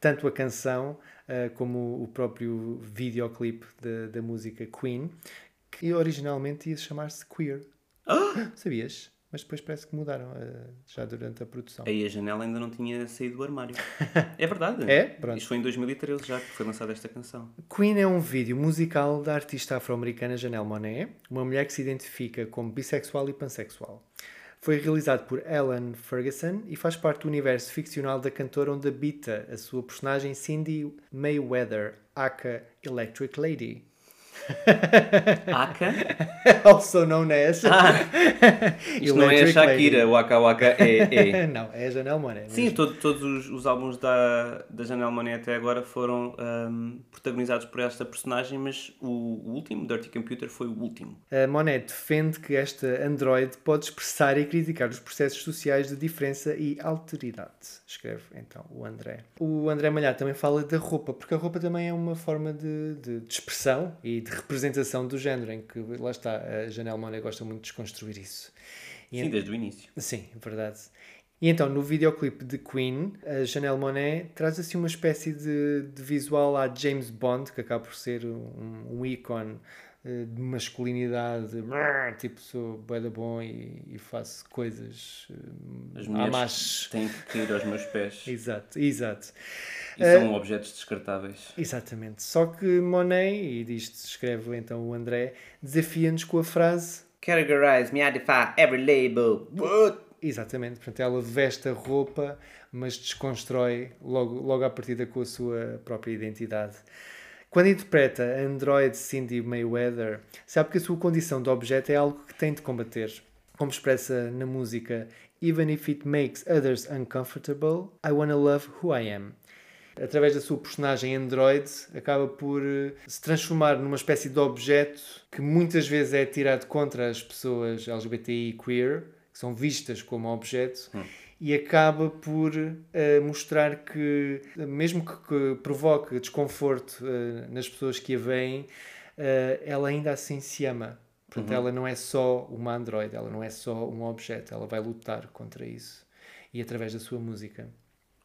tanto a canção uh, como o próprio videoclipe da, da música Queen, que originalmente ia chamar-se Queer. Ah! Sabias? Mas depois parece que mudaram uh, já durante a produção. Aí a janela ainda não tinha saído do armário. é verdade. É? Pronto. Isto foi em 2013 já que foi lançada esta canção. Queen é um vídeo musical da artista afro-americana Janelle Monáe, uma mulher que se identifica como bissexual e pansexual. Foi realizado por Ellen Ferguson e faz parte do universo ficcional da cantora onde habita a sua personagem Cindy Mayweather, aka Electric Lady. Aka? also known as. Ah, isto não é a Shakira, Lady. o Aka Waka é, é. não, é a Janelle Monáe. Sim, todo, todos os, os, álbuns da, da Janelle Monáe até agora foram um, protagonizados por esta personagem, mas o, o, último, Dirty Computer, foi o último. A Monet defende que esta Android pode expressar e criticar os processos sociais de diferença e alteridade. Escreve então o André. O André Malhar também fala da roupa, porque a roupa também é uma forma de, de, de expressão e de representação do género, em que lá está, a Janelle Monáe gosta muito de desconstruir isso. E sim, desde o início. Sim, verdade. E então, no videoclipe de Queen, a Janelle Monáe traz assim uma espécie de, de visual à James Bond, que acaba por ser um, um ícone uh, de masculinidade, tipo, sou bué bom e, e, faço coisas uh, As mulheres têm que cair aos meus pés. exato, exato. E são uh, objetos descartáveis. Exatamente. Só que Monet, e disto escreve então o André, desafia-nos com a frase Categorize, me identify every label. What? Exatamente, portanto ela veste a roupa, mas desconstrói logo, logo à partida com a sua própria identidade. Quando interpreta a android Cindy Mayweather, sabe que a sua condição de objeto é algo que tem de combater. Como expressa na música Even if it makes others uncomfortable, I wanna love who I am. Através da sua personagem android, acaba por eh, se transformar numa espécie de objeto que muitas vezes é tirado contra as pessoas LGBTI queer, que são vistas como objeto, hum. e acaba por uh, mostrar que, mesmo que, que provoque desconforto uh, nas pessoas que a veem, uh, ela ainda assim se ama. Portanto, uhum. ela não é só uma android, ela não é só um objeto, ela vai lutar contra isso. E através da sua música.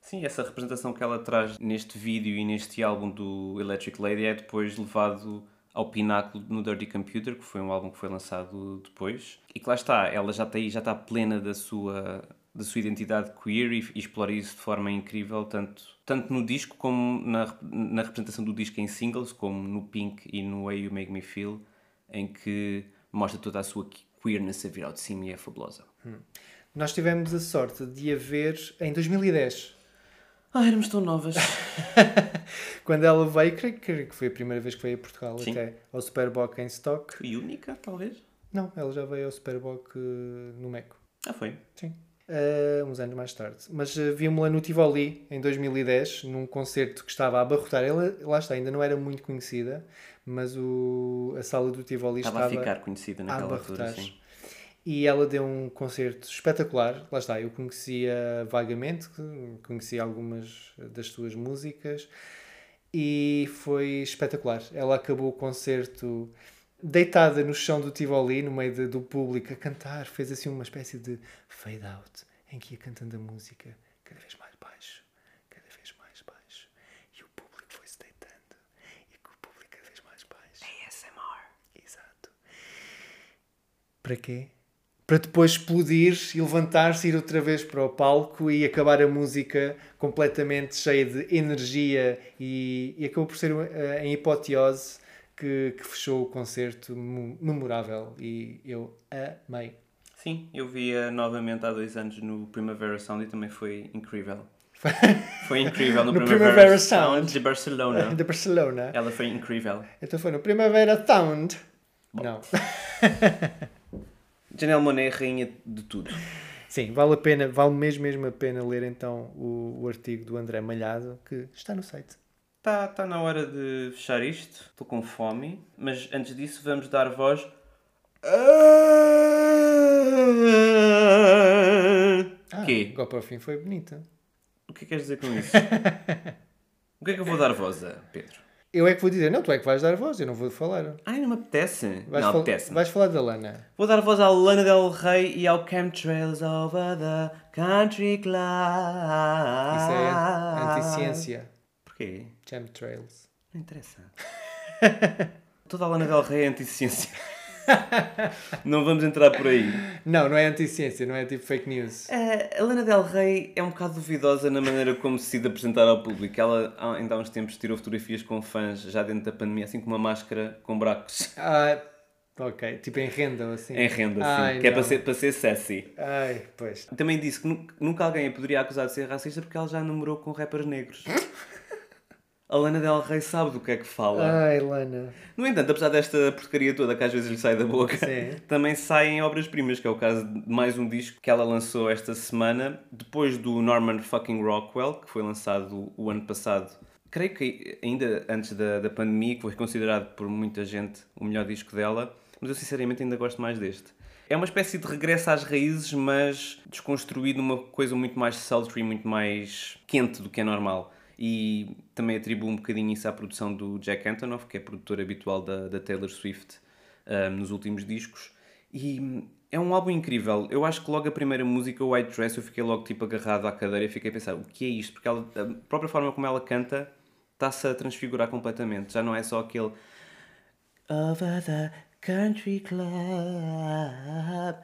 Sim, essa representação que ela traz neste vídeo e neste álbum do Electric Lady é depois levado ao pináculo no Dirty Computer, que foi um álbum que foi lançado depois. E que lá está, ela já está aí, já está plena da sua, da sua identidade queer e, e explora isso de forma incrível, tanto, tanto no disco como na, na representação do disco em singles, como no Pink e no Way You Make Me Feel, em que mostra toda a sua queerness a vir ao de cima e é fabulosa. Hum. Nós tivemos a sorte de a ver em 2010. Ah, éramos tão novas. Quando ela veio, creio, creio, que foi a primeira vez que veio a Portugal, Sim. até ao Superboc em stock. E única, talvez? Não, ela já veio ao Superboc uh, no Meco. Ah, foi? Sim. Uh, uns anos mais tarde. Mas uh, vimos-la no Tivoli em 2010, num concerto que estava a abarrotar. Ela, lá está, ainda não era muito conhecida, mas o, a sala do Tivoli estava, estava a ficar conhecida naquela altura. Sim. E ela deu um concerto espetacular. Lá está, eu conhecia vagamente, conhecia algumas das suas músicas e foi espetacular. Ela acabou o concerto deitada no chão do Tivoli, no meio de- do público, a cantar. Fez assim uma espécie de fade out, em que ia cantando a música cada vez mais baixo, cada vez mais baixo. E o público foi-se deitando. E com o público cada vez mais baixo. ASMR. Exato. Para quê? Para depois explodir e levantar-se, ir outra vez para o palco e acabar a música completamente cheia de energia e, e acabou por ser uh, em hipoteose que, que fechou o concerto memorável e eu amei. Sim, eu vi-a novamente há dois anos no Primavera Sound e também foi incrível. Foi incrível no, No Primavera, Primavera Sound de Barcelona. De Barcelona. Ela foi incrível. Então foi no Primavera Sound. Não. Janelle Monet, rainha de tudo. Sim, vale a pena, vale mesmo, mesmo a pena ler então o, o artigo do André Malhado que está no site. Está tá na hora de fechar isto. Estou com fome. Mas antes disso, vamos dar voz. Ah, Quê? Igual para o fim foi bonita. O que é que queres dizer com isso? o que é que eu vou dar voz a, Pedro? Eu é que vou dizer, não, tu é que vais dar voz, eu não vou falar. Ai, não me apetece. Vais, não fal- apetece. vais falar da Lana. Vou dar voz à Lana Del Rey e ao Chemtrails over the country club. Isso é anti-ciência. Porquê? Chemtrails. Não interessa. Toda a Lana Del Rey é anti-ciência. não vamos entrar por aí. Não, não é anti-ciência, não é tipo fake news. Eh, a Lana Del Rey é um bocado duvidosa na maneira como se decide apresentar ao público. Ela ainda há uns tempos tirou fotografias com fãs já dentro da pandemia, assim com uma máscara com buracos Ah, ok, tipo em renda ou assim. em renda, assim, Ai, que é não. para ser, para ser sassy. Ai, pois. Também disse que nu- nunca alguém a poderia acusar de ser racista porque ela já namorou com rappers negros. A Lana Del Rey sabe do que é que fala. Ai, Lana. No entanto, apesar desta porcaria toda que às vezes lhe sai da boca, Sim. também saem obras-primas, que é o caso de mais um disco que ela lançou esta semana, depois do Norman fucking Rockwell, que foi lançado o ano passado. Creio que ainda antes da, da pandemia, que foi considerado por muita gente o melhor disco dela, mas eu sinceramente ainda gosto mais deste. É uma espécie de regresso às raízes, mas desconstruído numa coisa muito mais sultry, muito mais quente do que é normal. E também atribuo um bocadinho isso à produção do Jack Antonoff, que é produtor habitual da, da Taylor Swift ah, nos últimos discos. E é um álbum incrível. Eu acho que logo a primeira música, White Dress, eu fiquei logo tipo agarrado à cadeira e fiquei a pensar, o que é isto? Porque ela, a própria forma como ela canta está-se a transfigurar completamente. Já não é só aquele Over the country club.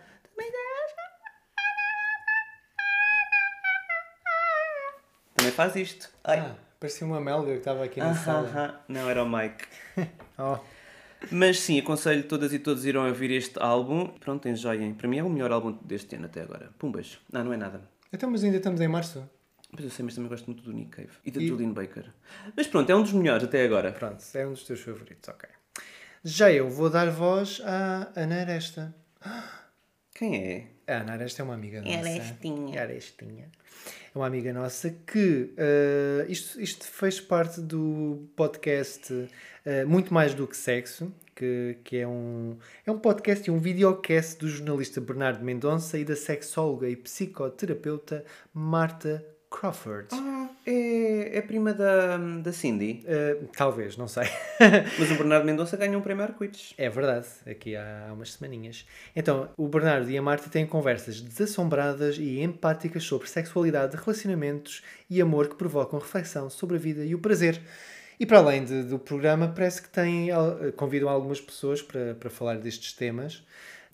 Também faz isto. Ai. Ah, parecia uma melga que estava aqui na Ah, sala. ah, ah. Não, era o Mike. Oh, Mas sim, aconselho todas e todos irem ouvir este álbum. Pronto, enjoiem. Para mim é o melhor álbum deste ano até agora. Pumbas. Não, não é nada. Então, mas ainda estamos em março. Mas eu sei, mas também gosto muito do Nick Cave. E da E- Julian Baker. Mas pronto, é um dos melhores até agora. Pronto, é um dos teus favoritos, ok. Já eu vou dar voz à Ana Aresta. Quem é? A Ana Aresta é uma amiga nossa. Arestinha. Arestinha. É uma amiga nossa que eh, isto, isto fez parte do podcast eh, Muito Mais Do Que Sexo, que, que é, um, é um podcast e um videocast do jornalista Bernardo Mendonça e da sexóloga e psicoterapeuta Marta Crawford. Ah, é, é prima da, da Cindy. Eh, talvez, não sei. Mas o Bernardo Mendonça ganhou um prémio Arco-Íris. É verdade, aqui há umas semaninhas. Então, o Bernardo e a Marta têm conversas desassombradas e empáticas sobre sexualidade, relacionamentos e amor que provocam reflexão sobre a vida e o prazer. E para além de- do programa, parece que têm, al- convidam algumas pessoas para, para falar destes temas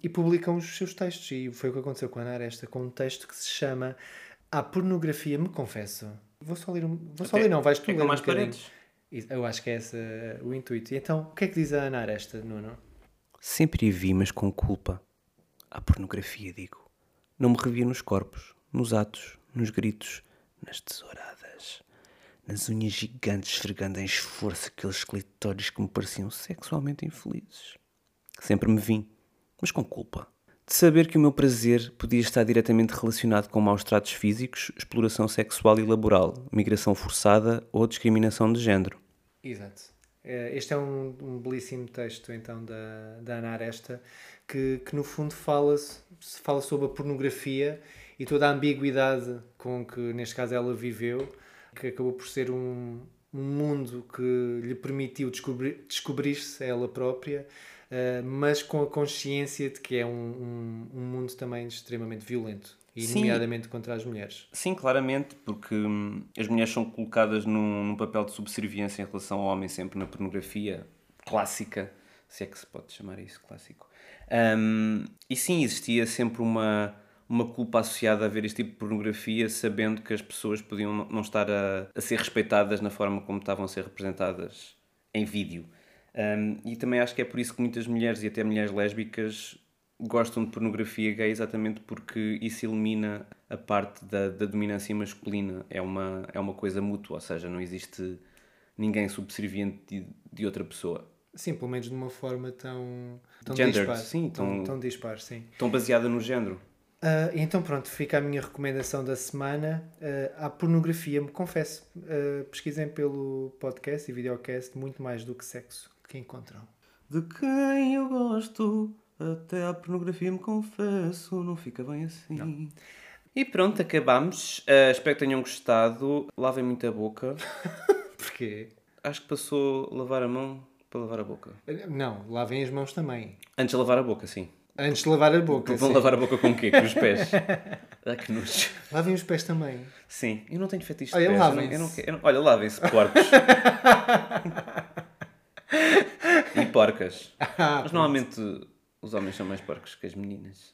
e publicam os seus textos. E foi o que aconteceu com a Ana Aresta, com um texto que se chama A Pornografia Me Confesso. Vou só ler, um, vou só ler não, vais tu É ler com um mais paredes. Isso, Eu acho que é esse uh, o intuito. E então, o que é que diz a Ana Aresta, Nuno? Sempre a vi, mas com culpa. À pornografia, digo. Não me revia nos corpos, nos atos, nos gritos, nas tesouradas, nas unhas gigantes esfregando em esforço aqueles clitóris que me pareciam sexualmente infelizes. Sempre me vim, mas com culpa. De saber que o meu prazer podia estar diretamente relacionado com maus tratos físicos, exploração sexual e laboral, migração forçada ou discriminação de género. Exato. Eh, Este é um, um belíssimo texto, então, da, da Ana Aresta, que, que no fundo fala, fala sobre a pornografia e toda a ambiguidade com que, neste caso, ela viveu, que acabou por ser um, um mundo que lhe permitiu descobrir, descobrir-se ela própria, eh, mas com a consciência de que é um, um, um mundo também extremamente violento, e Sim. nomeadamente contra as mulheres. Sim, claramente, porque hum, as mulheres são colocadas num, num papel de subserviência em relação ao homem sempre na pornografia clássica, se é que se pode chamar isso clássico. Hum, e sim, existia sempre uma, uma culpa associada a ver este tipo de pornografia, sabendo que as pessoas podiam não- não estar a, a ser respeitadas na forma como estavam a ser representadas em vídeo. Um, e também acho que é por isso que muitas mulheres e até mulheres lésbicas gostam de pornografia gay exatamente porque isso elimina a parte da, da dominância masculina. É uma, é uma coisa mútua, ou seja, não existe ninguém subserviente de, de outra pessoa. Sim, pelo menos de uma forma tão, tão Gendered, dispar. sim, tão, tão- tão dispar, sim. Tão baseada no género. Ah, então pronto, fica a minha recomendação da semana. Ah, à pornografia, me confesso, ah, pesquisem pelo podcast e videocast muito mais do que sexo que encontram. De quem eu gosto, até a pornografia me confesso, não fica bem assim. E pronto, acabamos. Uh, espero que tenham gostado. Lavem muito a boca. Porquê? Acho que passou a lavar a mão para lavar a boca. Não, lavem as mãos também. Antes de lavar a boca, sim. Antes de lavar a boca. Vão sim. lavar a boca com o quê? Com os pés. Ah, que nojo. Lavem os pés também. Sim, eu não tenho fetiche de Olha, pés. eu não- lavem-se. eu não quero- eu não- Olha, lavem-se, porcos. e porcas. Ah, Mas normalmente os homens são mais porcos que as meninas.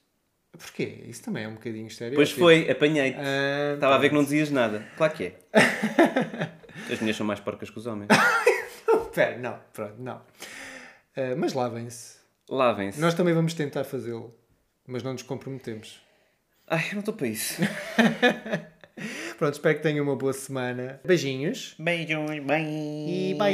Porquê? Isso também é um bocadinho estéreo. Pois foi, apanhei-te. Ah, Estava a ver que não dizias nada. Claro que é. As mulheres são mais porcas que os homens. Espera, não, pronto, não. Ah, mas lavem-se. Lavem-se. Nós também vamos tentar fazê-lo, mas não nos comprometemos. Ai, eu não estou para isso. Pronto, espero que tenham uma boa semana. Beijinhos Beijos, bem. e bye.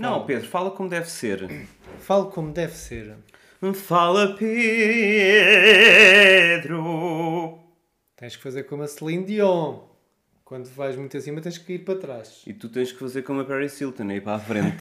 Não, Pedro, fala como deve ser. Falo como deve ser. Fala, Pedro. Tens que fazer como a Celine Dion. Quando vais muito acima, tens que ir para trás. E tu tens que fazer como a Paris Hilton, aí para a frente.